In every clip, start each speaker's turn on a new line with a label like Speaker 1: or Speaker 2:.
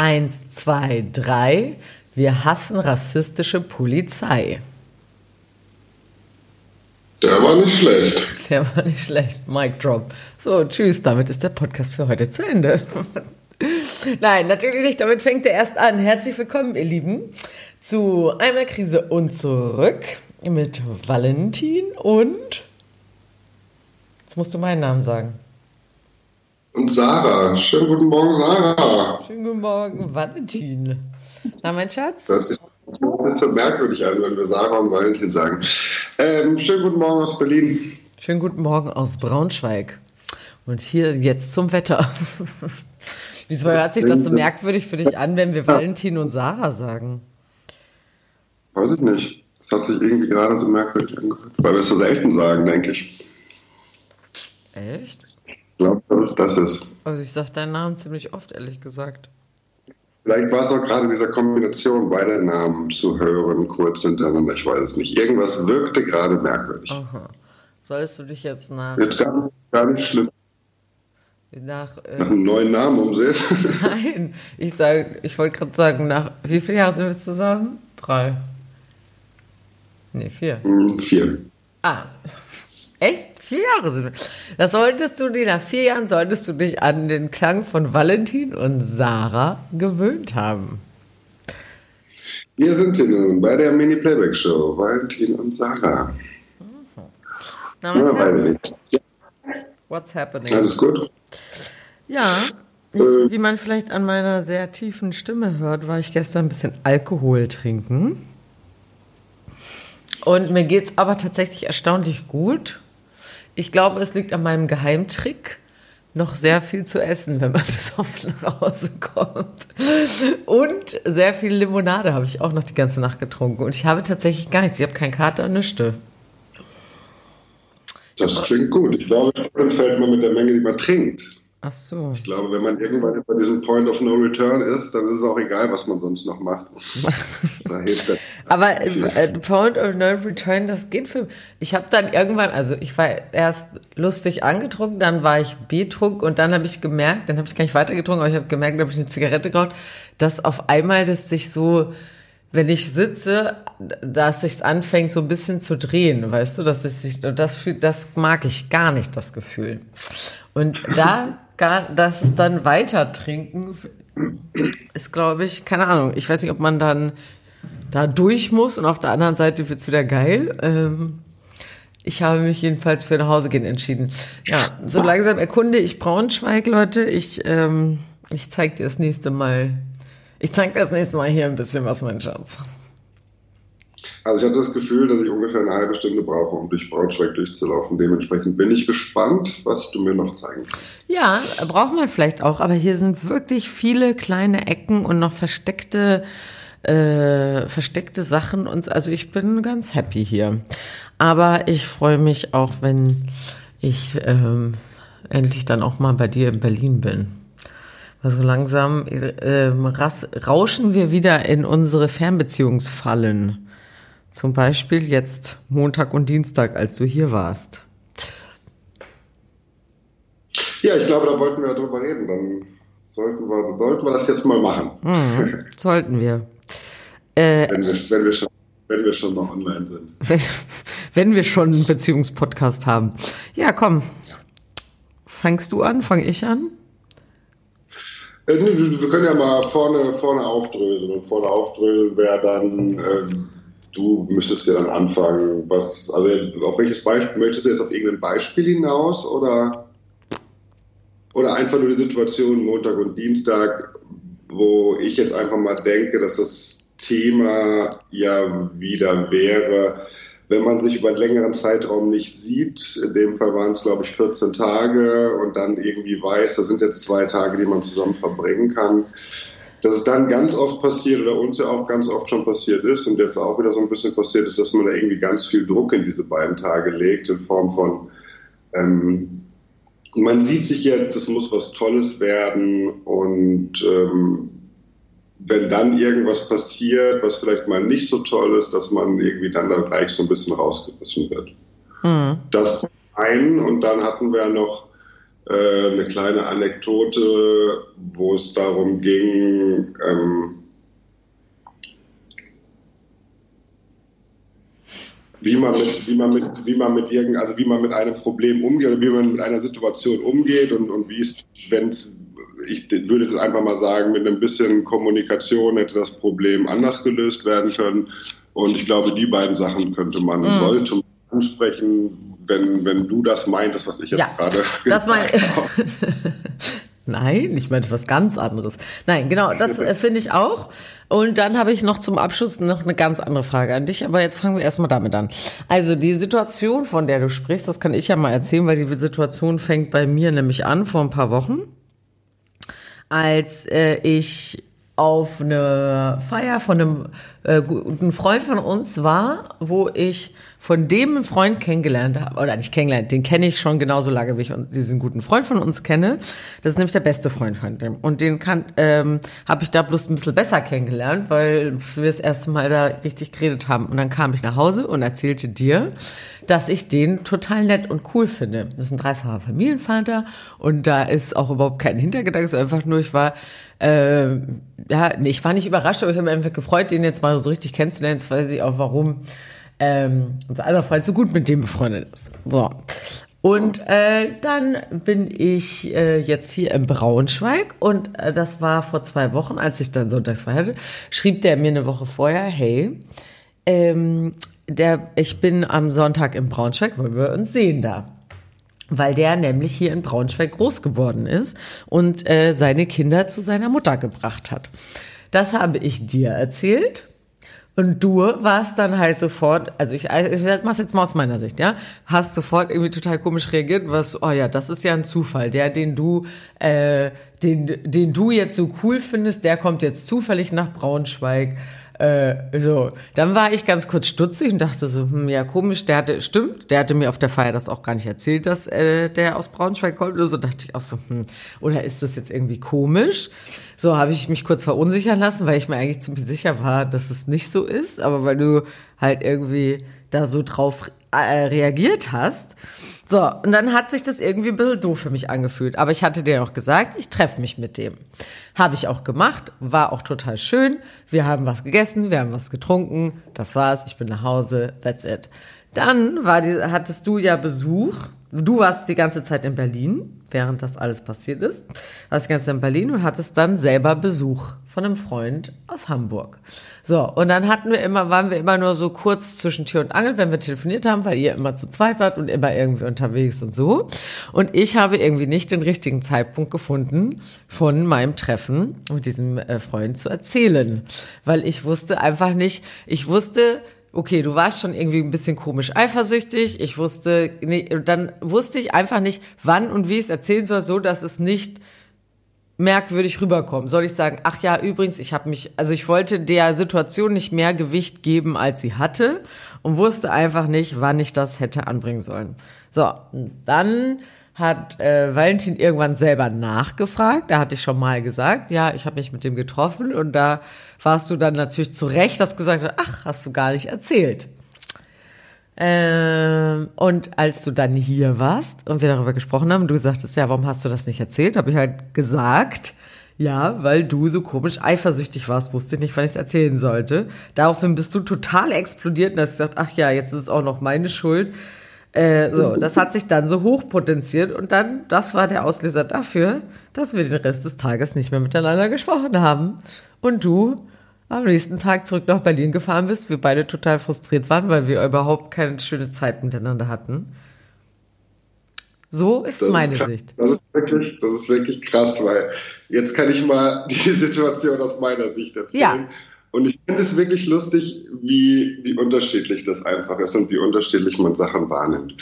Speaker 1: Eins, zwei, drei. Wir hassen rassistische Polizei.
Speaker 2: Der war nicht schlecht.
Speaker 1: Der war nicht schlecht. Mic drop. So, tschüss. Damit ist der Podcast für heute zu Ende. Nein, natürlich nicht. Damit fängt er erst an. Herzlich willkommen, ihr Lieben, zu Einmal Krise und zurück mit Valentin und. Jetzt musst du meinen Namen sagen.
Speaker 2: Und Sarah. Schönen guten Morgen, Sarah.
Speaker 1: Schönen guten Morgen, Valentin. Na, mein Schatz?
Speaker 2: Das ist so merkwürdig an, wenn wir Sarah und Valentin sagen. Ähm, schönen guten Morgen aus Berlin.
Speaker 1: Schönen guten Morgen aus Braunschweig. Und hier jetzt zum Wetter. Wieso hört sich das so merkwürdig für dich an, wenn wir Valentin und Sarah sagen?
Speaker 2: Weiß ich nicht. Das hat sich irgendwie gerade so merkwürdig angehört. Weil wir es so selten sagen, denke ich.
Speaker 1: Echt?
Speaker 2: Ich glaube, dass das ist.
Speaker 1: Also ich sage deinen Namen ziemlich oft, ehrlich gesagt.
Speaker 2: Vielleicht war es auch gerade in dieser Kombination beider Namen zu hören, kurz hintereinander, ich weiß es nicht. Irgendwas wirkte gerade merkwürdig.
Speaker 1: Aha. Solltest du dich jetzt nach...
Speaker 2: Jetzt gar, gar nicht schlimm.
Speaker 1: Nach, äh,
Speaker 2: Nach einem neuen Namen umsehen.
Speaker 1: Nein, ich sag, ich wollte gerade sagen, nach wie viele Jahre sind wir zusammen? Drei. Nee, vier.
Speaker 2: Hm, Vier.
Speaker 1: Ah. Echt? Vier Jahre sind wir. Das solltest du dir, nach vier Jahren solltest du dich an den Klang von Valentin und Sarah gewöhnt haben.
Speaker 2: Hier sind sie nun bei der Mini-Playback-Show. Valentin und Sarah.
Speaker 1: Na, mein
Speaker 2: Ja, nicht.
Speaker 1: what's happening?
Speaker 2: Alles gut?
Speaker 1: Ja, ich,
Speaker 2: Äh.
Speaker 1: wie man vielleicht an meiner sehr tiefen Stimme hört, war ich gestern ein bisschen Alkohol trinken. Und mir geht's aber tatsächlich erstaunlich gut. Ich glaube, es liegt an meinem Geheimtrick, noch sehr viel zu essen, wenn man besoffen nach Hause kommt. Und sehr viel Limonade habe ich auch noch die ganze Nacht getrunken. Und ich habe tatsächlich gar nichts. Ich habe keinen Kater, nichts.
Speaker 2: Das klingt gut. Ich glaube, dann fällt man mit der Menge, die man trinkt.
Speaker 1: Ach so.
Speaker 2: Ich glaube, wenn man irgendwann über diesen Point of No Return ist, dann ist es auch egal, was man sonst noch macht.
Speaker 1: Aber äh, Point of No Return, das geht für mich. Ich habe dann irgendwann, also ich war erst lustig angetrunken, dann war ich betrunken und dann habe ich gemerkt, dann habe ich gar nicht weitergetrunken, aber ich habe gemerkt, habe ich eine Zigarette geraucht, dass auf einmal das sich so, wenn ich sitze, dass sich's anfängt so ein bisschen zu drehen, weißt du, dass es sich, das das mag ich gar nicht, das Gefühl. Und da, gar, das dann weiter trinken, ist glaube ich, keine Ahnung, ich weiß nicht, ob man dann da durch muss und auf der anderen Seite wird's wieder geil. Ähm, ich habe mich jedenfalls für nach Hause gehen entschieden. Ja, so langsam erkunde ich Braunschweig, Leute. Ich, ähm, ich zeig dir das nächste Mal. Ich zeig dir das nächste Mal hier ein bisschen was, mein Schatz.
Speaker 2: Also ich hatte das Gefühl, dass ich ungefähr eine halbe Stunde brauche, um durch Braunschweig durchzulaufen. Dementsprechend bin ich gespannt, was du mir noch zeigen kannst.
Speaker 1: Ja, braucht man vielleicht auch, aber hier sind wirklich viele kleine Ecken und noch versteckte äh, versteckte Sachen und also ich bin ganz happy hier. Aber ich freue mich auch, wenn ich ähm, endlich dann auch mal bei dir in Berlin bin. Also langsam ähm, ras, rauschen wir wieder in unsere Fernbeziehungsfallen. Zum Beispiel jetzt Montag und Dienstag, als du hier warst.
Speaker 2: Ja, ich glaube, da wollten wir ja drüber reden. Dann sollten wir, sollten wir das jetzt mal machen.
Speaker 1: Mhm, sollten wir. Äh,
Speaker 2: Wenn, wir, wenn, wir schon, wenn wir schon noch online sind.
Speaker 1: wenn, wenn wir schon einen Beziehungspodcast haben. Ja, komm. Fangst du an? Fang ich an?
Speaker 2: Äh, wir können ja mal vorne, vorne aufdröseln. Und vorne aufdröseln wäre dann, ähm, du müsstest ja dann anfangen, was, also auf welches Beispiel, möchtest du jetzt auf irgendein Beispiel hinaus oder, oder einfach nur die Situation Montag und Dienstag, wo ich jetzt einfach mal denke, dass das Thema ja wieder wäre, wenn man sich über einen längeren Zeitraum nicht sieht, in dem Fall waren es, glaube ich, 14 Tage und dann irgendwie weiß, das sind jetzt zwei Tage, die man zusammen verbringen kann, dass es dann ganz oft passiert oder uns ja auch ganz oft schon passiert ist und jetzt auch wieder so ein bisschen passiert ist, dass man da irgendwie ganz viel Druck in diese beiden Tage legt in Form von, ähm, man sieht sich jetzt, es muss was Tolles werden und ähm, wenn dann irgendwas passiert, was vielleicht mal nicht so toll ist, dass man irgendwie dann da gleich so ein bisschen rausgerissen wird.
Speaker 1: Hm.
Speaker 2: Das ein und dann hatten wir noch äh, eine kleine Anekdote, wo es darum ging, ähm, wie man mit, wie man mit, wie man mit irgend, also wie man mit einem Problem umgeht oder wie man mit einer Situation umgeht und, und wie es, wenn es, ich würde jetzt einfach mal sagen, mit ein bisschen Kommunikation hätte das Problem anders gelöst werden können. Und ich glaube, die beiden Sachen könnte man, mhm. sollte man ansprechen, wenn, wenn du das meintest, was ich jetzt ja, gerade
Speaker 1: das mein, Nein, ich meinte was ganz anderes. Nein, genau, das äh, finde ich auch. Und dann habe ich noch zum Abschluss noch eine ganz andere Frage an dich, aber jetzt fangen wir erstmal damit an. Also die Situation, von der du sprichst, das kann ich ja mal erzählen, weil die Situation fängt bei mir nämlich an vor ein paar Wochen, als äh, ich auf eine Feier von einem äh, guten Freund von uns war, wo ich von dem einen Freund kennengelernt habe, oder nicht kennengelernt, den kenne ich schon genauso lange, wie ich diesen guten Freund von uns kenne. Das ist nämlich der beste Freund von dem. Und den kann, ähm, habe ich da bloß ein bisschen besser kennengelernt, weil wir das erste Mal da richtig geredet haben. Und dann kam ich nach Hause und erzählte dir, dass ich den total nett und cool finde. Das ist ein dreifacher Familienvater und da ist auch überhaupt kein Hintergedanke, es einfach nur, ich war äh, ja, nee, ich war nicht überrascht, aber ich habe mich einfach gefreut, den jetzt mal so richtig kennenzulernen. Jetzt weiß ich auch, warum ähm, unser aller Freund so gut mit dem befreundet ist. So. Und äh, dann bin ich äh, jetzt hier in Braunschweig und äh, das war vor zwei Wochen, als ich dann sonntags feierte, schrieb der mir eine Woche vorher, hey, ähm, der, ich bin am Sonntag in Braunschweig, wollen wir uns sehen da. Weil der nämlich hier in Braunschweig groß geworden ist und äh, seine Kinder zu seiner Mutter gebracht hat. Das habe ich dir erzählt und du warst dann halt sofort, also ich, ich mach's jetzt mal aus meiner Sicht, ja, hast sofort irgendwie total komisch reagiert, was, oh ja, das ist ja ein Zufall, der, den du, äh, den, den du jetzt so cool findest, der kommt jetzt zufällig nach Braunschweig äh, so, dann war ich ganz kurz stutzig und dachte so, hm, ja komisch, der hatte, stimmt, der hatte mir auf der Feier das auch gar nicht erzählt, dass äh, der aus Braunschweig kommt. So dachte ich auch so, hm, oder ist das jetzt irgendwie komisch? So habe ich mich kurz verunsichern lassen, weil ich mir eigentlich ziemlich sicher war, dass es nicht so ist, aber weil du halt irgendwie da so drauf äh, reagiert hast. So, und dann hat sich das irgendwie ein bisschen doof für mich angefühlt. Aber ich hatte dir noch gesagt, ich treffe mich mit dem. Habe ich auch gemacht, war auch total schön. Wir haben was gegessen, wir haben was getrunken. Das war's, ich bin nach Hause, that's it. Dann war die, hattest du ja Besuch. Du warst die ganze Zeit in Berlin, während das alles passiert ist. Warst die ganze Zeit in Berlin und hattest dann selber Besuch von einem Freund aus Hamburg. So, und dann hatten wir immer, waren wir immer nur so kurz zwischen Tür und Angel, wenn wir telefoniert haben, weil ihr immer zu zweit wart und immer irgendwie unterwegs und so. Und ich habe irgendwie nicht den richtigen Zeitpunkt gefunden, von meinem Treffen mit diesem äh, Freund zu erzählen. Weil ich wusste einfach nicht, ich wusste, okay, du warst schon irgendwie ein bisschen komisch eifersüchtig. Ich wusste, nee, dann wusste ich einfach nicht, wann und wie ich es erzählen soll, so dass es nicht merkwürdig rüberkommen. Soll ich sagen, ach ja, übrigens, ich habe mich, also ich wollte der Situation nicht mehr Gewicht geben, als sie hatte und wusste einfach nicht, wann ich das hätte anbringen sollen. So, dann hat äh, Valentin irgendwann selber nachgefragt. Da hatte ich schon mal gesagt, ja, ich habe mich mit dem getroffen und da warst du dann natürlich zu Recht, dass du gesagt hast, ach, hast du gar nicht erzählt. Ähm, und als du dann hier warst und wir darüber gesprochen haben, du sagtest, ja, warum hast du das nicht erzählt? Habe ich halt gesagt, ja, weil du so komisch eifersüchtig warst, wusste ich nicht, wann ich es erzählen sollte. Daraufhin bist du total explodiert und hast gesagt, ach ja, jetzt ist es auch noch meine Schuld. Äh, so, das hat sich dann so hochpotenziert und dann, das war der Auslöser dafür, dass wir den Rest des Tages nicht mehr miteinander gesprochen haben. Und du am nächsten Tag zurück nach Berlin gefahren bist, wir beide total frustriert waren, weil wir überhaupt keine schöne Zeit miteinander hatten. So ist das meine
Speaker 2: ist
Speaker 1: Sicht.
Speaker 2: Das ist, wirklich, das ist wirklich krass, weil jetzt kann ich mal die Situation aus meiner Sicht erzählen. Ja. Und ich finde es wirklich lustig, wie, wie unterschiedlich das einfach ist und wie unterschiedlich man Sachen wahrnimmt.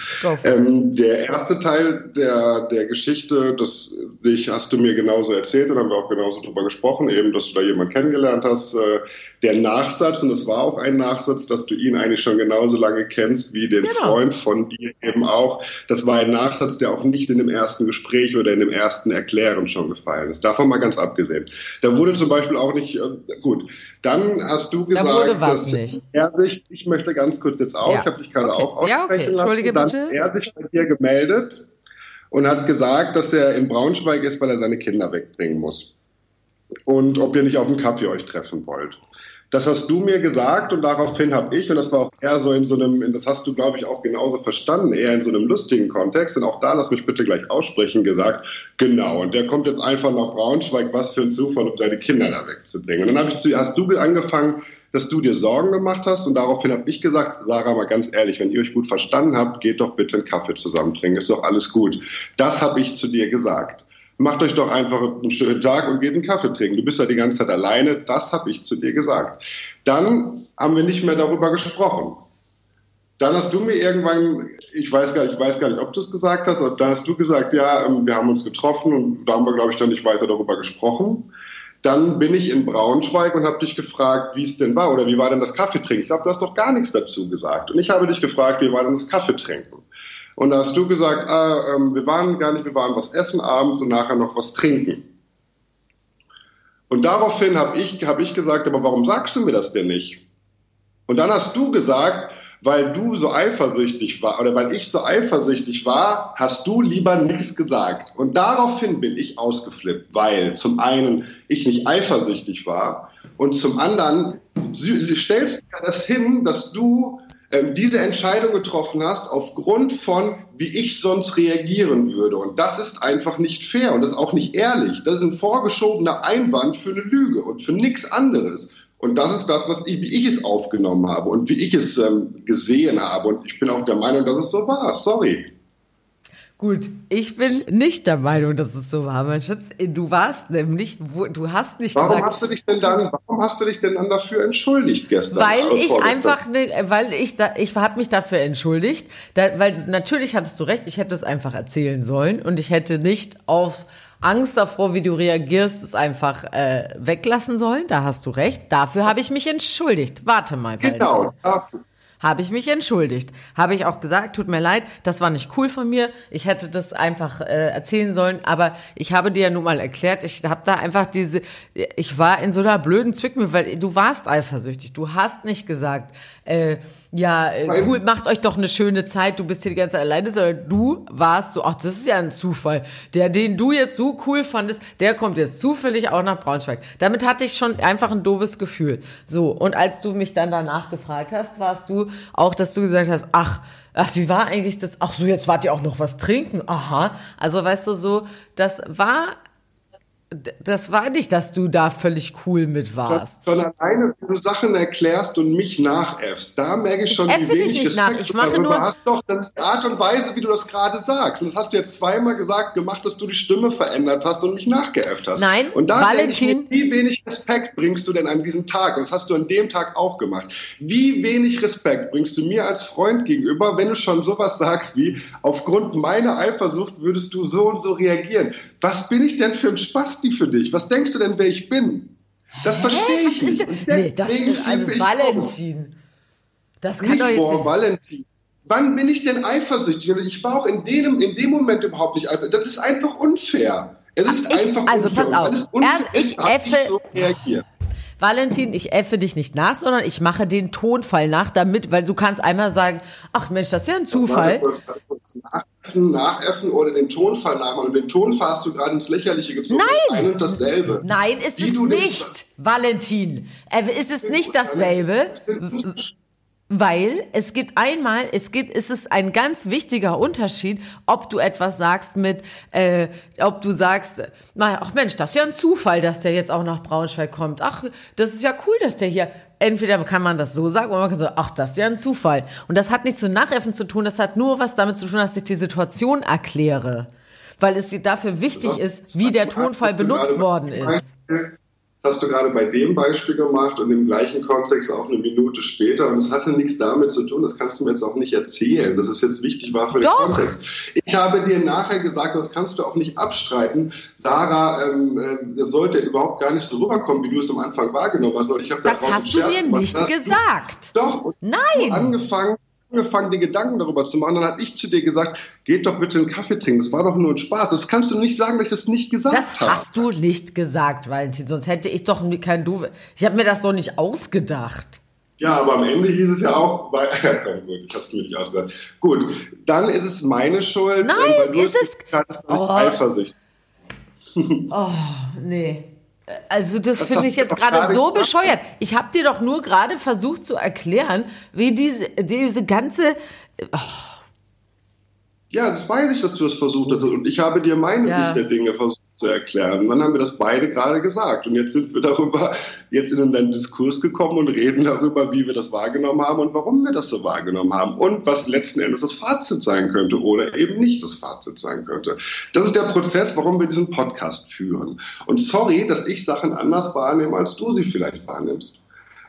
Speaker 2: Ähm, der erste Teil der, der Geschichte, das dich hast du mir genauso erzählt und haben wir auch genauso drüber gesprochen, eben, dass du da jemanden kennengelernt hast, äh, der Nachsatz, und es war auch ein Nachsatz, dass du ihn eigentlich schon genauso lange kennst wie den genau. Freund von dir eben auch. Das war ein Nachsatz, der auch nicht in dem ersten Gespräch oder in dem ersten Erklären schon gefallen ist. Davon mal ganz abgesehen. Da wurde zum Beispiel auch nicht, äh, gut, dann hast du gesagt, da
Speaker 1: dass nicht.
Speaker 2: er sich, ich möchte ganz kurz jetzt auch, ja. ich habe dich gerade okay. auch
Speaker 1: ja, okay. Entschuldige
Speaker 2: lassen,
Speaker 1: bitte.
Speaker 2: dann er sich bei dir gemeldet und hat gesagt, dass er in Braunschweig ist, weil er seine Kinder wegbringen muss. Und ob ihr nicht auf dem Kaffee euch treffen wollt. Das hast du mir gesagt und daraufhin habe ich, und das war auch eher so in so einem, das hast du, glaube ich, auch genauso verstanden, eher in so einem lustigen Kontext, und auch da lass mich bitte gleich aussprechen, gesagt, genau, und der kommt jetzt einfach nach Braunschweig, was für ein Zufall, um seine Kinder da wegzubringen. Und dann habe ich zu, hast du angefangen, dass du dir Sorgen gemacht hast, und daraufhin habe ich gesagt, Sarah, mal ganz ehrlich, wenn ihr euch gut verstanden habt, geht doch bitte einen Kaffee zusammen trinken, ist doch alles gut. Das habe ich zu dir gesagt macht euch doch einfach einen schönen Tag und geht einen Kaffee trinken. Du bist ja die ganze Zeit alleine. Das habe ich zu dir gesagt. Dann haben wir nicht mehr darüber gesprochen. Dann hast du mir irgendwann, ich weiß gar nicht, ich weiß gar nicht, ob du es gesagt hast, aber dann hast du gesagt, ja, ähm, wir haben uns getroffen und da haben wir, glaube ich, dann nicht weiter darüber gesprochen. Dann bin ich in Braunschweig und habe dich gefragt, wie es denn war oder wie war denn das Kaffeetrinken. Ich glaube, du hast doch gar nichts dazu gesagt. Und ich habe dich gefragt, wie war denn das Kaffeetrinken? Und da hast du gesagt, ah, ähm, wir waren gar nicht, wir waren was essen abends und nachher noch was trinken. Und daraufhin habe ich, hab ich gesagt, aber warum sagst du mir das denn nicht? Und dann hast du gesagt, weil du so eifersüchtig war oder weil ich so eifersüchtig war, hast du lieber nichts gesagt. Und daraufhin bin ich ausgeflippt, weil zum einen ich nicht eifersüchtig war und zum anderen stellst du das hin, dass du ähm, diese Entscheidung getroffen hast aufgrund von, wie ich sonst reagieren würde. Und das ist einfach nicht fair und das ist auch nicht ehrlich. Das ist ein vorgeschobener Einwand für eine Lüge und für nichts anderes. Und das ist das, was ich, wie ich es aufgenommen habe und wie ich es ähm, gesehen habe. Und ich bin auch der Meinung, dass es so war. Sorry.
Speaker 1: Gut, ich bin nicht der Meinung, dass es so war, mein Schatz. Du warst nämlich, wo, du hast nicht
Speaker 2: warum
Speaker 1: gesagt.
Speaker 2: Hast du dich denn dann, warum hast du dich denn dann dafür entschuldigt gestern?
Speaker 1: Weil ich einfach, ne, weil ich da, ich habe mich dafür entschuldigt, da, weil natürlich hattest du recht, ich hätte es einfach erzählen sollen und ich hätte nicht auf Angst davor, wie du reagierst, es einfach äh, weglassen sollen. Da hast du recht. Dafür habe ich mich entschuldigt. Warte mal.
Speaker 2: Genau. Dafür
Speaker 1: habe ich mich entschuldigt. Habe ich auch gesagt, tut mir leid, das war nicht cool von mir. Ich hätte das einfach äh, erzählen sollen, aber ich habe dir ja nun mal erklärt, ich habe da einfach diese, ich war in so einer blöden Zwickmühle, weil du warst eifersüchtig. Du hast nicht gesagt, äh, ja, äh, cool, macht euch doch eine schöne Zeit, du bist hier die ganze Zeit alleine, sondern du warst so, ach, das ist ja ein Zufall. Der, den du jetzt so cool fandest, der kommt jetzt zufällig auch nach Braunschweig. Damit hatte ich schon einfach ein doofes Gefühl. So, und als du mich dann danach gefragt hast, warst du auch, dass du gesagt hast, ach, ach, wie war eigentlich das? Ach so, jetzt wart ihr auch noch was trinken. Aha. Also weißt du so, das war das war nicht, dass du da völlig cool mit warst.
Speaker 2: Sondern alleine, wenn du Sachen erklärst und mich nachäffst, da merke ich schon,
Speaker 1: ich wie wenig nicht Respekt nach. Ich mache nur
Speaker 2: hast. Doch, das ist die Art und Weise, wie du das gerade sagst. Und das hast du jetzt zweimal gesagt, gemacht, dass du die Stimme verändert hast und mich nachgeäfft hast.
Speaker 1: Nein,
Speaker 2: und da
Speaker 1: Valentin.
Speaker 2: Mir, wie wenig Respekt bringst du denn an diesem Tag? Und das hast du an dem Tag auch gemacht. Wie wenig Respekt bringst du mir als Freund gegenüber, wenn du schon sowas sagst wie, aufgrund meiner Eifersucht würdest du so und so reagieren? Was bin ich denn für ein Spasti für dich? Was denkst du denn, wer ich bin? Das verstehe ich nicht.
Speaker 1: Nee, das ist also Valentin. Das kann nicht doch jetzt
Speaker 2: vor Valentin. Wann bin ich denn eifersüchtig? Ich war auch in dem, in dem Moment überhaupt nicht eifersüchtig. Das ist einfach unfair. Es ist
Speaker 1: ich,
Speaker 2: einfach
Speaker 1: also
Speaker 2: unfair.
Speaker 1: pass auf. Erst ich effe.
Speaker 2: So reagiert.
Speaker 1: Valentin, ich äffe dich nicht nach, sondern ich mache den Tonfall nach, damit, weil du kannst einmal sagen, ach Mensch, das ist ja ein Zufall.
Speaker 2: Nachäffen, nachäffen oder den Tonfall nachmachen. Und den Tonfall hast du gerade ins Lächerliche gezogen.
Speaker 1: Nein!
Speaker 2: Ein und dasselbe.
Speaker 1: Nein, ist es nicht, Valentin. Äh, ist es nicht dasselbe? Weil es gibt einmal, es gibt, es ist ein ganz wichtiger Unterschied, ob du etwas sagst mit, äh, ob du sagst, na, ach Mensch, das ist ja ein Zufall, dass der jetzt auch nach Braunschweig kommt. Ach, das ist ja cool, dass der hier. Entweder kann man das so sagen oder man kann so, ach, das ist ja ein Zufall. Und das hat nichts mit Nachäffen zu tun, das hat nur was damit zu tun, dass ich die Situation erkläre. Weil es dafür wichtig ist, wie der Tonfall benutzt worden ist
Speaker 2: hast du gerade bei dem Beispiel gemacht und im gleichen Kontext auch eine Minute später. Und es hatte nichts damit zu tun, das kannst du mir jetzt auch nicht erzählen, dass es jetzt wichtig war für den
Speaker 1: Doch.
Speaker 2: Kontext. Ich habe dir nachher gesagt, das kannst du auch nicht abstreiten. Sarah, ähm, äh, das sollte überhaupt gar nicht so rüberkommen, wie du es am Anfang wahrgenommen hast. Ich
Speaker 1: das hast du mir nicht gesagt.
Speaker 2: Doch.
Speaker 1: Nein.
Speaker 2: Angefangen angefangen, die Gedanken darüber zu machen. Dann habe ich zu dir gesagt, geht doch bitte einen Kaffee trinken. Das war doch nur ein Spaß. Das kannst du nicht sagen, weil ich das nicht gesagt habe.
Speaker 1: Das hast du nicht gesagt, Valentin. Sonst hätte ich doch kein Du. Ich habe mir das so nicht ausgedacht.
Speaker 2: Ja, aber am Ende hieß es ja auch, weil, gut, ich hab's mir nicht ausgedacht. Gut, dann ist es meine Schuld.
Speaker 1: Nein, ist es.
Speaker 2: Oh. Eifersucht.
Speaker 1: oh, nee. Also das, das finde ich jetzt gerade so bescheuert. Ich habe dir doch nur gerade versucht zu erklären, wie diese, diese ganze... Oh.
Speaker 2: Ja, das weiß ich, dass du das versucht hast. Und ich habe dir meine ja. Sicht der Dinge versucht zu erklären. Und dann haben wir das beide gerade gesagt. Und jetzt sind wir darüber, jetzt in einen Diskurs gekommen und reden darüber, wie wir das wahrgenommen haben und warum wir das so wahrgenommen haben. Und was letzten Endes das Fazit sein könnte oder eben nicht das Fazit sein könnte. Das ist der Prozess, warum wir diesen Podcast führen. Und sorry, dass ich Sachen anders wahrnehme, als du sie vielleicht wahrnimmst.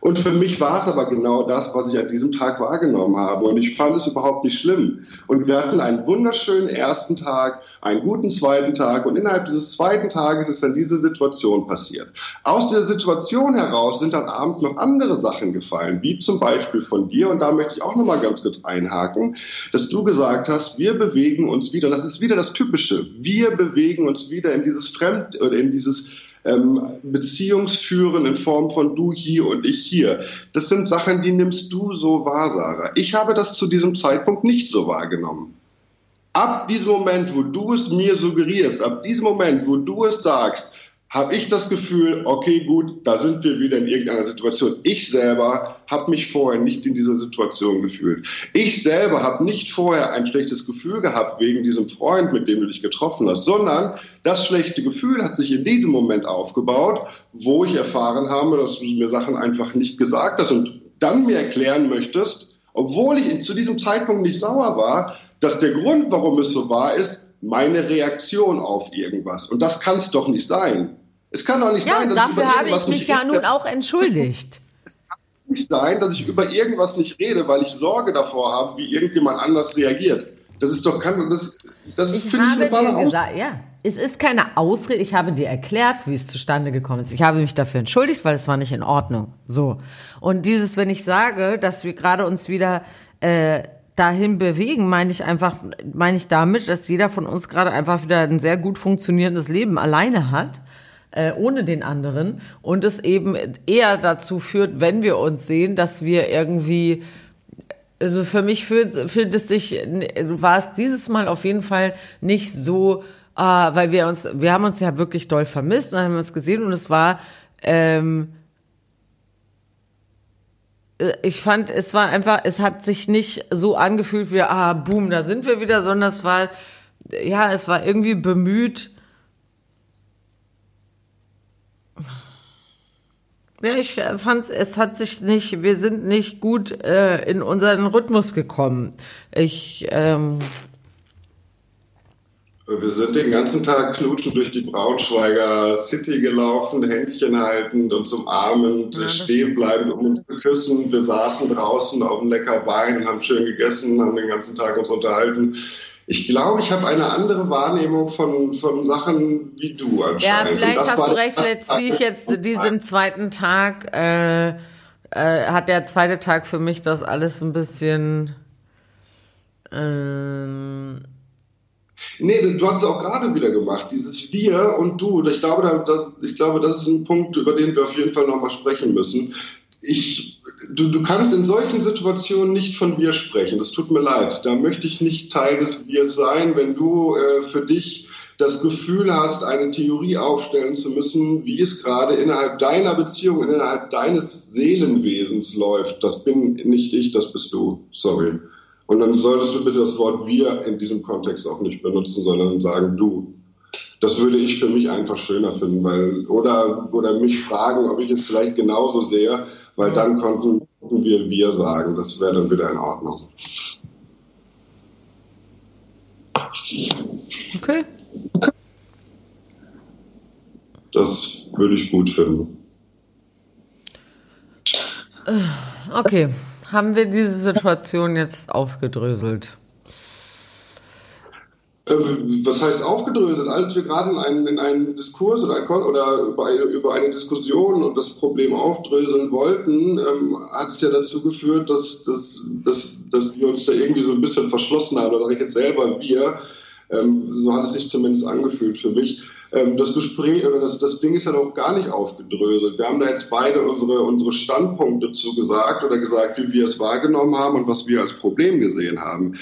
Speaker 2: Und für mich war es aber genau das, was ich an diesem Tag wahrgenommen habe. Und ich fand es überhaupt nicht schlimm. Und wir hatten einen wunderschönen ersten Tag, einen guten zweiten Tag. Und innerhalb dieses zweiten Tages ist dann diese Situation passiert. Aus dieser Situation heraus sind dann abends noch andere Sachen gefallen, wie zum Beispiel von dir. Und da möchte ich auch nochmal ganz kurz einhaken, dass du gesagt hast, wir bewegen uns wieder, und das ist wieder das Typische, wir bewegen uns wieder in dieses Fremd, oder in dieses ähm, Beziehungsführen in Form von du hier und ich hier. Das sind Sachen, die nimmst du so wahr, Sarah. Ich habe das zu diesem Zeitpunkt nicht so wahrgenommen. Ab diesem Moment, wo du es mir suggerierst, ab diesem Moment, wo du es sagst, habe ich das Gefühl, okay, gut, da sind wir wieder in irgendeiner Situation. Ich selber habe mich vorher nicht in dieser Situation gefühlt. Ich selber habe nicht vorher ein schlechtes Gefühl gehabt wegen diesem Freund, mit dem du dich getroffen hast, sondern das schlechte Gefühl hat sich in diesem Moment aufgebaut, wo ich erfahren habe, dass du mir Sachen einfach nicht gesagt hast und dann mir erklären möchtest, obwohl ich zu diesem Zeitpunkt nicht sauer war, dass der Grund, warum es so war, ist, meine Reaktion auf irgendwas. Und das kann es doch nicht sein. Es kann doch nicht
Speaker 1: ja,
Speaker 2: sein,
Speaker 1: dass dafür ich habe ich mich ja nun auch entschuldigt.
Speaker 2: Es kann nicht sein, dass ich über irgendwas nicht rede, weil ich Sorge davor habe, wie irgendjemand anders reagiert. Das ist doch kann das das ist
Speaker 1: finde ich eine dir gesagt, ja, es ist keine Ausrede. Ich habe dir erklärt, wie es zustande gekommen ist. Ich habe mich dafür entschuldigt, weil es war nicht in Ordnung. So und dieses, wenn ich sage, dass wir gerade uns wieder äh, dahin bewegen, meine ich einfach, meine ich damit, dass jeder von uns gerade einfach wieder ein sehr gut funktionierendes Leben alleine hat äh, ohne den anderen. Und es eben eher dazu führt, wenn wir uns sehen, dass wir irgendwie also für mich fühlt, fühlt es sich war es dieses Mal auf jeden Fall nicht so, äh, weil wir uns wir haben uns ja wirklich doll vermisst und haben uns gesehen und es war ähm, äh, ich fand, es war einfach, es hat sich nicht so angefühlt wie, ah, boom, da sind wir wieder, sondern es war, ja, es war irgendwie bemüht. Ja, ich fand, es hat sich nicht, wir sind nicht gut äh, in unseren Rhythmus gekommen. Ich, ähm,
Speaker 2: wir sind den ganzen Tag knutschend durch die Braunschweiger City gelaufen, Händchen haltend und umarmend, ja, stehen bleibend, um uns zu küssen. Wir saßen draußen auf einem lecker Wein haben schön gegessen, haben den ganzen Tag uns unterhalten. Ich glaube, ich habe eine andere Wahrnehmung von, von Sachen wie du anscheinend.
Speaker 1: Ja, vielleicht hast du recht, vielleicht ziehe ich jetzt diesen zweiten Tag, äh, äh, hat der zweite Tag für mich das alles ein bisschen... Äh,
Speaker 2: Nee, du hast es auch gerade wieder gemacht, dieses Wir und Du. Ich glaube, das, ich glaube, das ist ein Punkt, über den wir auf jeden Fall nochmal sprechen müssen. Ich, du, du kannst in solchen Situationen nicht von Wir sprechen. Das tut mir leid. Da möchte ich nicht Teil des Wir sein, wenn du äh, für dich das Gefühl hast, eine Theorie aufstellen zu müssen, wie es gerade innerhalb deiner Beziehung, innerhalb deines Seelenwesens läuft. Das bin nicht ich, das bist du. Sorry. Und dann solltest du bitte das Wort wir in diesem Kontext auch nicht benutzen, sondern sagen du. Das würde ich für mich einfach schöner finden, weil, oder, oder mich fragen, ob ich es vielleicht genauso sehe, weil dann konnten wir wir sagen. Das wäre dann wieder in Ordnung.
Speaker 1: Okay.
Speaker 2: Das würde ich gut finden.
Speaker 1: Okay haben wir diese Situation jetzt aufgedröselt?
Speaker 2: Ähm, was heißt aufgedröselt? Als wir gerade in einen, in einen Diskurs oder, ein, oder über, eine, über, eine, Diskussion und das Problem aufdröseln wollten, ähm, hat es ja dazu geführt, dass, dass, dass, dass wir uns da irgendwie so ein bisschen verschlossen haben. Da sage ich jetzt selber wir. Ähm, so hat es sich zumindest angefühlt für mich. Ähm, das Gespräch oder das, das Ding ist ja noch gar nicht aufgedröselt. Wir haben da jetzt beide unsere, unsere Standpunkte zugesagt oder gesagt, wie wir es wahrgenommen haben und was wir als Problem gesehen haben.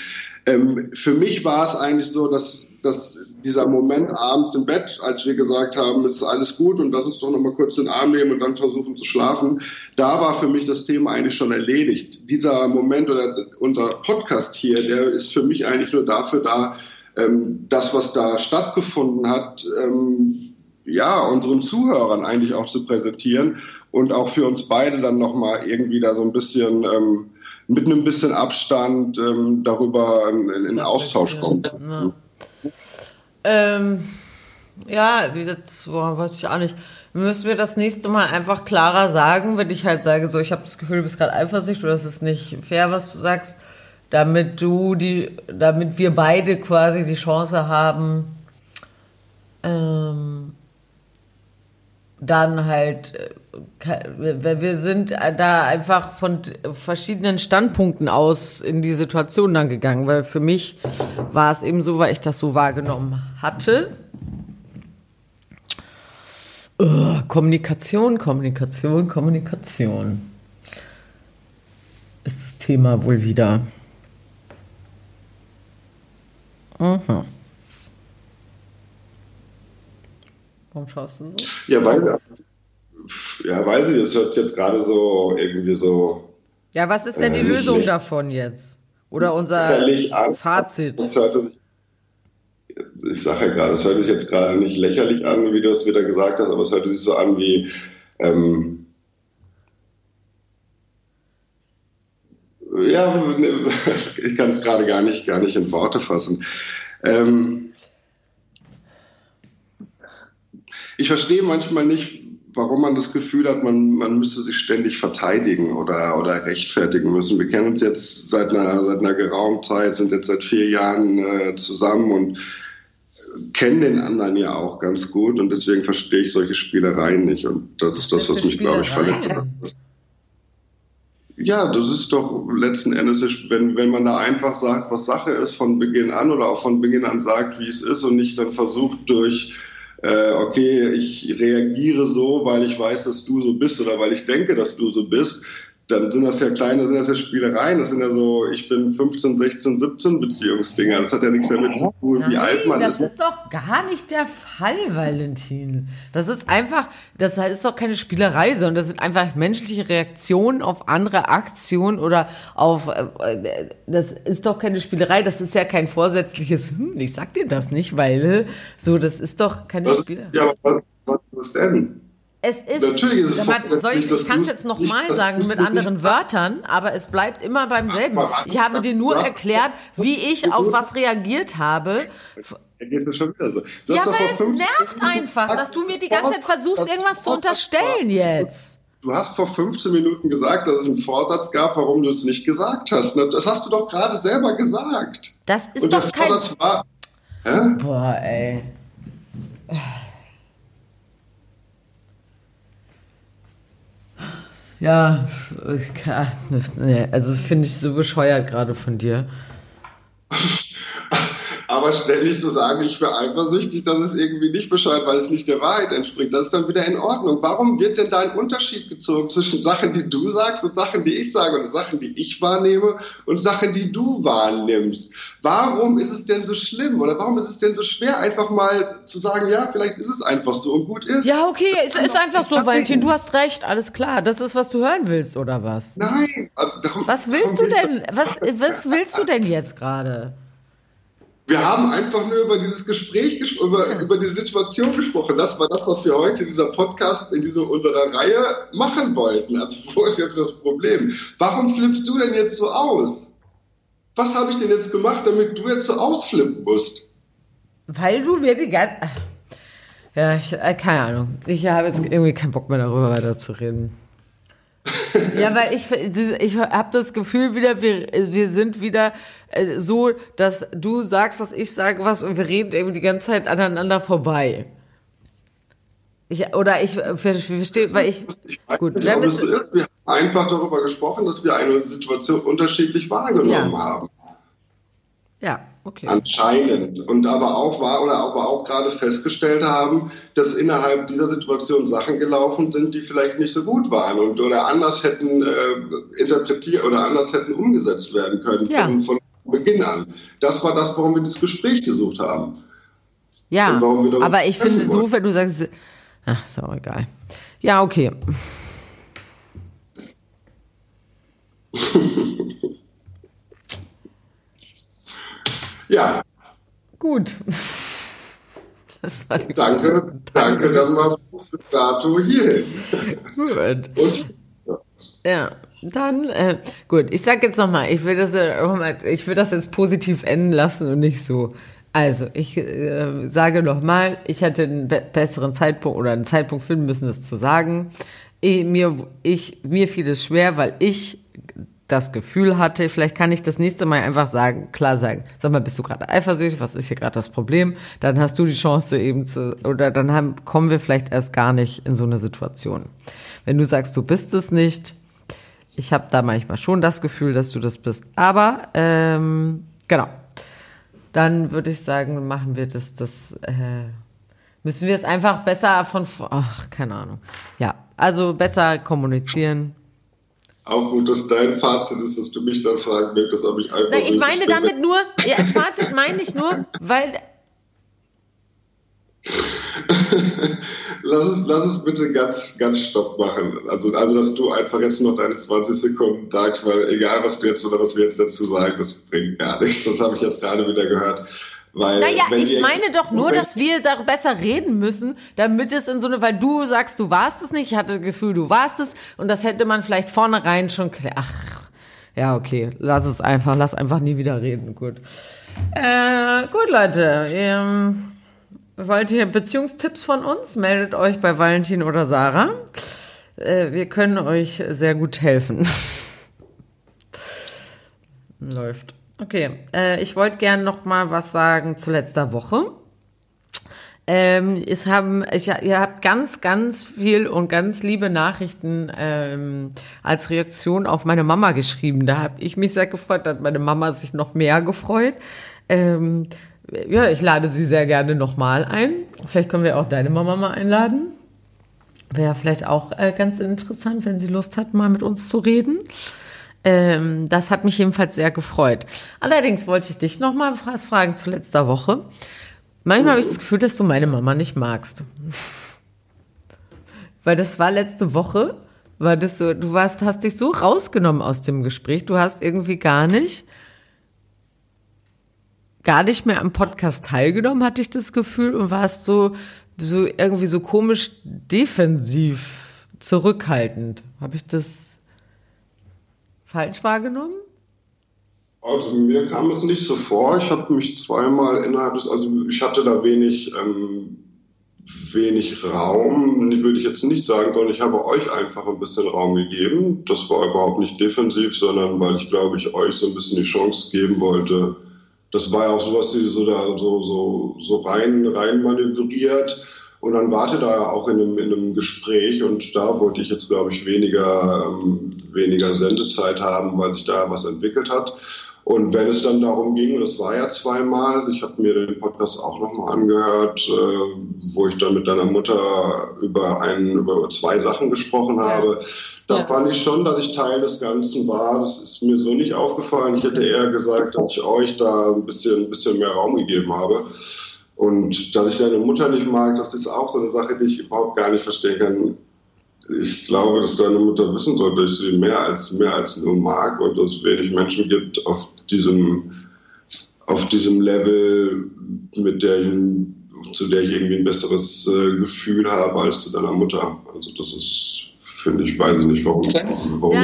Speaker 2: Ähm, für mich war es eigentlich so, dass, dass dieser Moment abends im Bett, als wir gesagt haben, es ist alles gut und lass uns doch nochmal kurz den Arm nehmen und dann versuchen zu schlafen, da war für mich das Thema eigentlich schon erledigt. Dieser Moment oder unser Podcast hier, der ist für mich eigentlich nur dafür da, ähm, das, was da stattgefunden hat, ähm, ja, unseren Zuhörern eigentlich auch zu präsentieren und auch für uns beide dann nochmal irgendwie da so ein bisschen ähm, mit einem bisschen Abstand ähm, darüber in, in Austausch kommt. Ja.
Speaker 1: Ähm, ja, jetzt boah, weiß ich auch nicht. Müssen wir das nächste Mal einfach klarer sagen, wenn ich halt sage, so, ich habe das Gefühl, du bist gerade eifersüchtig oder das ist nicht fair, was du sagst damit du die, damit wir beide quasi die Chance haben, ähm, dann halt, äh, wir sind da einfach von verschiedenen Standpunkten aus in die Situation dann gegangen, weil für mich war es eben so, weil ich das so wahrgenommen hatte. Uh, Kommunikation, Kommunikation, Kommunikation ist das Thema wohl wieder. Mhm. Warum schaust du so?
Speaker 2: Ja, weil, ja, weil sie, das hört jetzt gerade so irgendwie so.
Speaker 1: Ja, was ist denn die äh, Lösung nicht, davon jetzt? Oder unser Fazit? Das hört
Speaker 2: ich sage ja gerade, es hört sich jetzt gerade nicht lächerlich an, wie du es wieder gesagt hast, aber es hört sich so an wie, ähm, ja, ich kann es gerade gar nicht, gar nicht in Worte fassen. Ähm, ich verstehe manchmal nicht, warum man das Gefühl hat, man, man müsste sich ständig verteidigen oder, oder rechtfertigen müssen. Wir kennen uns jetzt seit einer, seit einer geraumen Zeit, sind jetzt seit vier Jahren äh, zusammen und kennen den anderen ja auch ganz gut und deswegen verstehe ich solche Spielereien nicht und das ist das, was mich, glaube ich, verletzt hat. Ja, das ist doch letzten Endes, wenn, wenn man da einfach sagt, was Sache ist von Beginn an oder auch von Beginn an sagt, wie es ist und nicht dann versucht durch, äh, okay, ich reagiere so, weil ich weiß, dass du so bist oder weil ich denke, dass du so bist, dann sind das ja kleine, sind das ja Spielereien. Das sind ja so, ich bin 15, 16, 17 Beziehungsdinger. Das hat ja nichts damit zu tun, Nein, wie alt man
Speaker 1: das ist. Das ist doch gar nicht der Fall, Valentin. Das ist einfach, das ist doch keine Spielerei, sondern das sind einfach menschliche Reaktionen auf andere Aktionen oder auf, äh, das ist doch keine Spielerei. Das ist ja kein vorsätzliches, hm, ich sag dir das nicht, weil, so, das ist doch keine Spielerei. Ja, aber was, was ist denn? Es ist, Natürlich ist es soll ich, ich kann es jetzt nochmal sagen mit anderen Wörtern, aber es bleibt immer beim selben. Ich habe dir nur erklärt, wie ich auf was reagiert habe.
Speaker 2: Gehst du schon wieder so.
Speaker 1: ja, weil es nervt einfach, dass du mir die ganze Zeit versuchst, irgendwas zu unterstellen jetzt.
Speaker 2: Du hast vor 15 Minuten gesagt, dass es einen Vorsatz gab, warum du es nicht gesagt hast. Das hast du doch gerade selber gesagt.
Speaker 1: Das ist Und doch kein... War, Boah, ey. Ja, also finde ich so bescheuert gerade von dir.
Speaker 2: Aber ständig zu sagen, ich bin eifersüchtig, das ist irgendwie nicht Bescheid, weil es nicht der Wahrheit entspricht. Das ist dann wieder in Ordnung. Warum wird denn da ein Unterschied gezogen zwischen Sachen, die du sagst und Sachen, die ich sage oder Sachen, die ich wahrnehme und Sachen, die du wahrnimmst? Warum ist es denn so schlimm oder warum ist es denn so schwer, einfach mal zu sagen, ja, vielleicht ist es einfach so und gut ist?
Speaker 1: Ja, okay, es ist einfach so, Valentin, du hast recht, alles klar. Das ist, was du hören willst, oder was?
Speaker 2: Nein.
Speaker 1: Darum, was willst du denn? Was, was willst du denn jetzt gerade?
Speaker 2: Wir haben einfach nur über dieses Gespräch, über, über die Situation gesprochen. Das war das, was wir heute in dieser Podcast, in dieser unserer Reihe machen wollten. Also wo ist jetzt das Problem? Warum flippst du denn jetzt so aus? Was habe ich denn jetzt gemacht, damit du jetzt so ausflippen musst?
Speaker 1: Weil du mir die ganze... Ja, ich, äh, keine Ahnung. Ich habe jetzt irgendwie keinen Bock mehr darüber weiter zu reden. Ja, weil ich, ich habe das Gefühl wieder, wir, wir sind wieder äh, so, dass du sagst, was ich sage, was und wir reden eben die ganze Zeit aneinander vorbei. Ich, oder ich verstehe, weil ich.
Speaker 2: Gut, ja, es ist, wir haben einfach darüber gesprochen, dass wir eine Situation unterschiedlich wahrgenommen ja. haben.
Speaker 1: Ja. Okay.
Speaker 2: Anscheinend. Und aber auch war oder aber auch gerade festgestellt haben, dass innerhalb dieser Situation Sachen gelaufen sind, die vielleicht nicht so gut waren und oder anders hätten äh, interpretiert oder anders hätten umgesetzt werden können
Speaker 1: Ja.
Speaker 2: von, von Beginn an. Das war das, warum wir dieses Gespräch gesucht haben.
Speaker 1: Ja, aber ich finde wenn du sagst, ach, ist auch egal. Ja, okay.
Speaker 2: Ja,
Speaker 1: Gut. Das war die
Speaker 2: danke, danke, dann mal bis dato hierhin.
Speaker 1: Gut.
Speaker 2: Und
Speaker 1: Ja, dann, äh, gut, ich sag jetzt nochmal, ich will das, äh, ich will das jetzt positiv enden lassen und nicht so. Also, ich äh, sage nochmal, ich hätte einen be besseren Zeitpunkt oder einen Zeitpunkt finden müssen, das zu sagen. Ich, mir, ich, mir fiel es schwer, weil ich das Gefühl hatte, vielleicht kann ich das nächste Mal einfach sagen, klar sagen, sag mal, bist du gerade eifersüchtig, was ist hier gerade das Problem? Dann hast du die Chance eben zu, oder dann haben, kommen wir vielleicht erst gar nicht in so eine Situation. Wenn du sagst, du bist es nicht, ich habe da manchmal schon das Gefühl, dass du das bist. Aber ähm, genau. Dann würde ich sagen, machen wir das, das äh, müssen wir es einfach besser von ach, keine Ahnung. Ja, also besser kommunizieren.
Speaker 2: Auch gut, dass dein Fazit ist, dass du mich dann fragen möchtest, ob ich einfach.
Speaker 1: Nein, ich meine damit nur, ja, als Fazit meine ich nur, weil
Speaker 2: Lass es, lass es bitte ganz, ganz stopp machen. Also, also, dass du einfach jetzt noch deine 20 Sekunden sagst, weil egal, was du jetzt oder was wir jetzt dazu sagen, das bringt gar nichts. Das habe ich jetzt gerade wieder gehört. Weil,
Speaker 1: Naja, ich
Speaker 2: ihr-
Speaker 1: meine doch nur, dass wir da besser reden müssen, damit es in so eine, weil du sagst, du warst es nicht, ich hatte das Gefühl, du warst es und das hätte man vielleicht vornherein schon. Ach, ja, okay, lass es einfach, lass einfach nie wieder reden, gut. Äh, gut, Leute, ähm, wollt ihr Beziehungstipps von uns? Meldet euch bei Valentin oder Sarah. Äh, wir können euch sehr gut helfen. Läuft. Okay, äh, ich wollte gerne noch mal was sagen zu letzter Woche. Ähm, es haben, ich, ihr habt ganz, ganz viel und ganz liebe Nachrichten ähm, als Reaktion auf meine Mama geschrieben. Da habe ich mich sehr gefreut, da hat meine Mama sich noch mehr gefreut. Ähm, ja, ich lade sie sehr gerne nochmal ein. Vielleicht können wir auch deine Mama mal einladen. Wäre vielleicht auch äh, ganz interessant, wenn sie Lust hat, mal mit uns zu reden. Ähm, das hat mich jedenfalls sehr gefreut. Allerdings wollte ich dich noch mal was fragen zu letzter Woche. Manchmal habe ich das Gefühl, dass du meine Mama nicht magst. Weil das war letzte Woche, war das so, du warst, hast dich so rausgenommen aus dem Gespräch, du hast irgendwie gar nicht, gar nicht mehr am Podcast teilgenommen, hatte ich das Gefühl, und warst so, so irgendwie so komisch defensiv zurückhaltend. Habe ich das falsch wahrgenommen?
Speaker 2: Also mir kam es nicht so vor. Ich habe mich zweimal innerhalb des, also ich hatte da wenig, ähm, wenig Raum, würde ich jetzt nicht sagen, sondern ich habe euch einfach ein bisschen Raum gegeben. Das war überhaupt nicht defensiv, sondern weil ich glaube, ich euch so ein bisschen die Chance geben wollte. Das war ja auch sowas, die so da so, so, so rein, rein manövriert. Und dann warte da ja auch in einem, in einem Gespräch und da wollte ich jetzt, glaube ich, weniger, ähm, weniger Sendezeit haben, weil sich da was entwickelt hat. Und wenn es dann darum ging, und das war ja zweimal, ich habe mir den Podcast auch nochmal angehört, äh, wo ich dann mit deiner Mutter über, ein, über zwei Sachen gesprochen habe, da
Speaker 1: Ja.
Speaker 2: fand ich schon, dass ich Teil des Ganzen war. Das ist mir so nicht aufgefallen. Ich hätte eher gesagt, dass ich euch da ein bisschen, ein bisschen mehr Raum gegeben habe. Und dass ich deine Mutter nicht mag, das ist auch so eine Sache, die ich überhaupt gar nicht verstehen kann. Ich glaube, dass deine Mutter wissen sollte, dass ich sie mehr als, mehr als nur mag und dass es wenig Menschen gibt auf diesem, auf diesem Level, mit der ich, zu der ich irgendwie ein besseres äh, Gefühl habe als zu deiner Mutter. Also das ist, finde ich, weiß ich nicht, warum, warum
Speaker 1: Ja.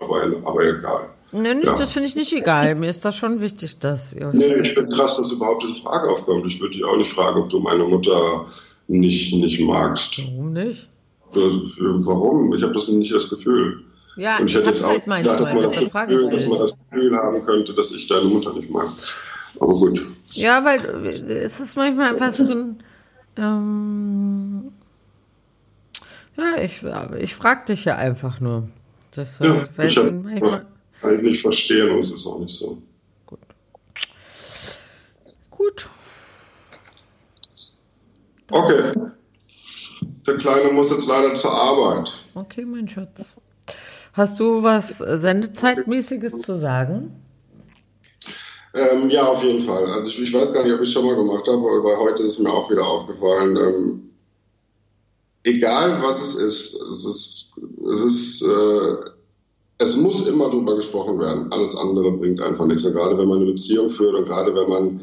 Speaker 2: aber, aber egal.
Speaker 1: Nee, nicht,
Speaker 2: Ja.
Speaker 1: das finde ich nicht egal. Mir ist das schon wichtig, dass ihr.
Speaker 2: Nee, ich finde krass, dass überhaupt diese Frage aufkommt. Ich würde dich auch nicht fragen, ob du meine Mutter nicht, nicht magst.
Speaker 1: Warum nicht?
Speaker 2: Äh, warum? Ich habe das nicht das Gefühl.
Speaker 1: Ja,
Speaker 2: und
Speaker 1: ich,
Speaker 2: ich hätte jetzt halt auch
Speaker 1: halt
Speaker 2: gedacht, dass man das, Gefühl, dass man das Gefühl haben könnte, dass ich deine Mutter nicht mag. Aber gut.
Speaker 1: Ja, weil äh, es ist manchmal einfach so ein. Ähm, ja, ich, äh, ich frage dich ja einfach nur. Deshalb,
Speaker 2: ja, ich habe halt nicht verstehen und es ist auch nicht so. Gut. Gut. Okay. Kleine muss jetzt leider zur Arbeit.
Speaker 1: Okay, mein Schatz. Hast du was Sendezeitmäßiges zu sagen?
Speaker 2: Ähm, ja, auf jeden Fall. Also ich, ich, weiß gar nicht, ob ich es schon mal gemacht habe, aber heute ist es mir auch wieder aufgefallen. Ähm, egal was es ist, es ist, es ist, äh, es muss immer drüber gesprochen werden. Alles andere bringt einfach nichts. Und gerade wenn man eine Beziehung führt und gerade wenn man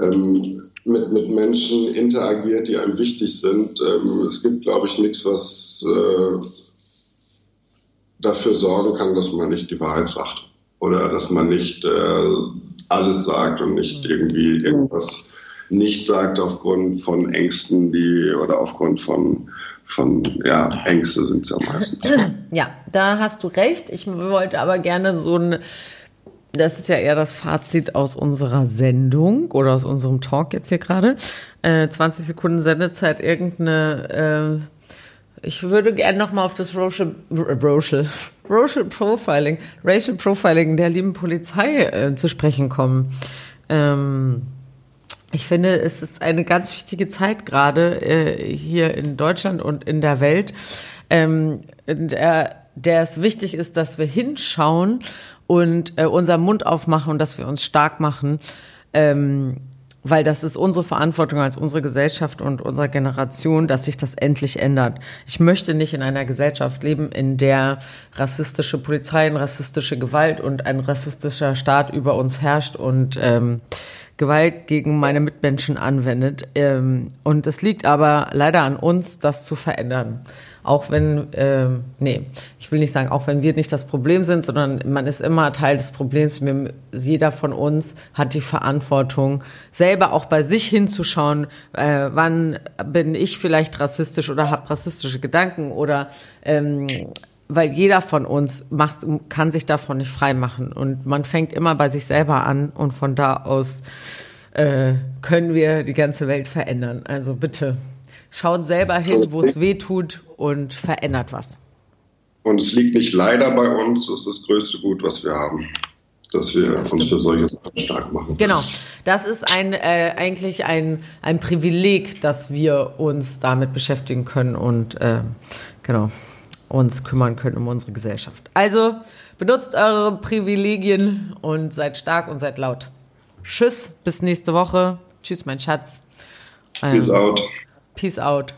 Speaker 2: ähm, mit, mit Menschen interagiert, die einem wichtig sind, ähm, es gibt, glaube ich, nichts, was äh, dafür sorgen kann, dass man nicht die Wahrheit sagt oder dass man nicht äh, alles sagt und nicht mhm. irgendwie irgendwas nicht sagt aufgrund von Ängsten, die oder aufgrund von von ja Ängste sind es ja meistens.
Speaker 1: Ja, da hast du recht. Ich wollte aber gerne so ein das ist ja eher das Fazit aus unserer Sendung oder aus unserem Talk jetzt hier gerade. Äh, 20 Sekunden Sendezeit, irgendeine äh, ich würde gerne nochmal auf das Racial, Racial, Racial Profiling, Racial Profiling der lieben Polizei äh, zu sprechen kommen. Ähm, ich finde, es ist eine ganz wichtige Zeit gerade äh, hier in Deutschland und in der Welt, ähm, der, der es wichtig ist, dass wir hinschauen und äh, unseren Mund aufmachen und dass wir uns stark machen. Ähm, weil das ist unsere Verantwortung als unsere Gesellschaft und unserer Generation, dass sich das endlich ändert. Ich möchte nicht in einer Gesellschaft leben, in der rassistische Polizei, rassistische Gewalt und ein rassistischer Staat über uns herrscht und ähm, Gewalt gegen meine Mitmenschen anwendet. Ähm, und es liegt aber leider an uns, das zu verändern auch wenn, äh, nee, ich will nicht sagen, auch wenn wir nicht das Problem sind, sondern man ist immer Teil des Problems. Jeder von uns hat die Verantwortung, selber auch bei sich hinzuschauen, äh, wann bin ich vielleicht rassistisch oder habe rassistische Gedanken oder ähm, weil jeder von uns macht, kann sich davon nicht frei machen. Und man fängt immer bei sich selber an und von da aus äh, können wir die ganze Welt verändern. Also bitte schaut selber hin, wo es weh tut und verändert was.
Speaker 2: Und es liegt nicht leider bei uns, das ist das größte Gut, was wir haben, dass wir uns für solche Sachen stark machen.
Speaker 1: Genau, das ist ein, äh, eigentlich ein, ein Privileg, dass wir uns damit beschäftigen können und äh, genau uns kümmern können um unsere Gesellschaft. Also benutzt eure Privilegien und seid stark und seid laut. Tschüss, bis nächste Woche. Tschüss, mein Schatz.
Speaker 2: Peace ähm, out.
Speaker 1: Peace out.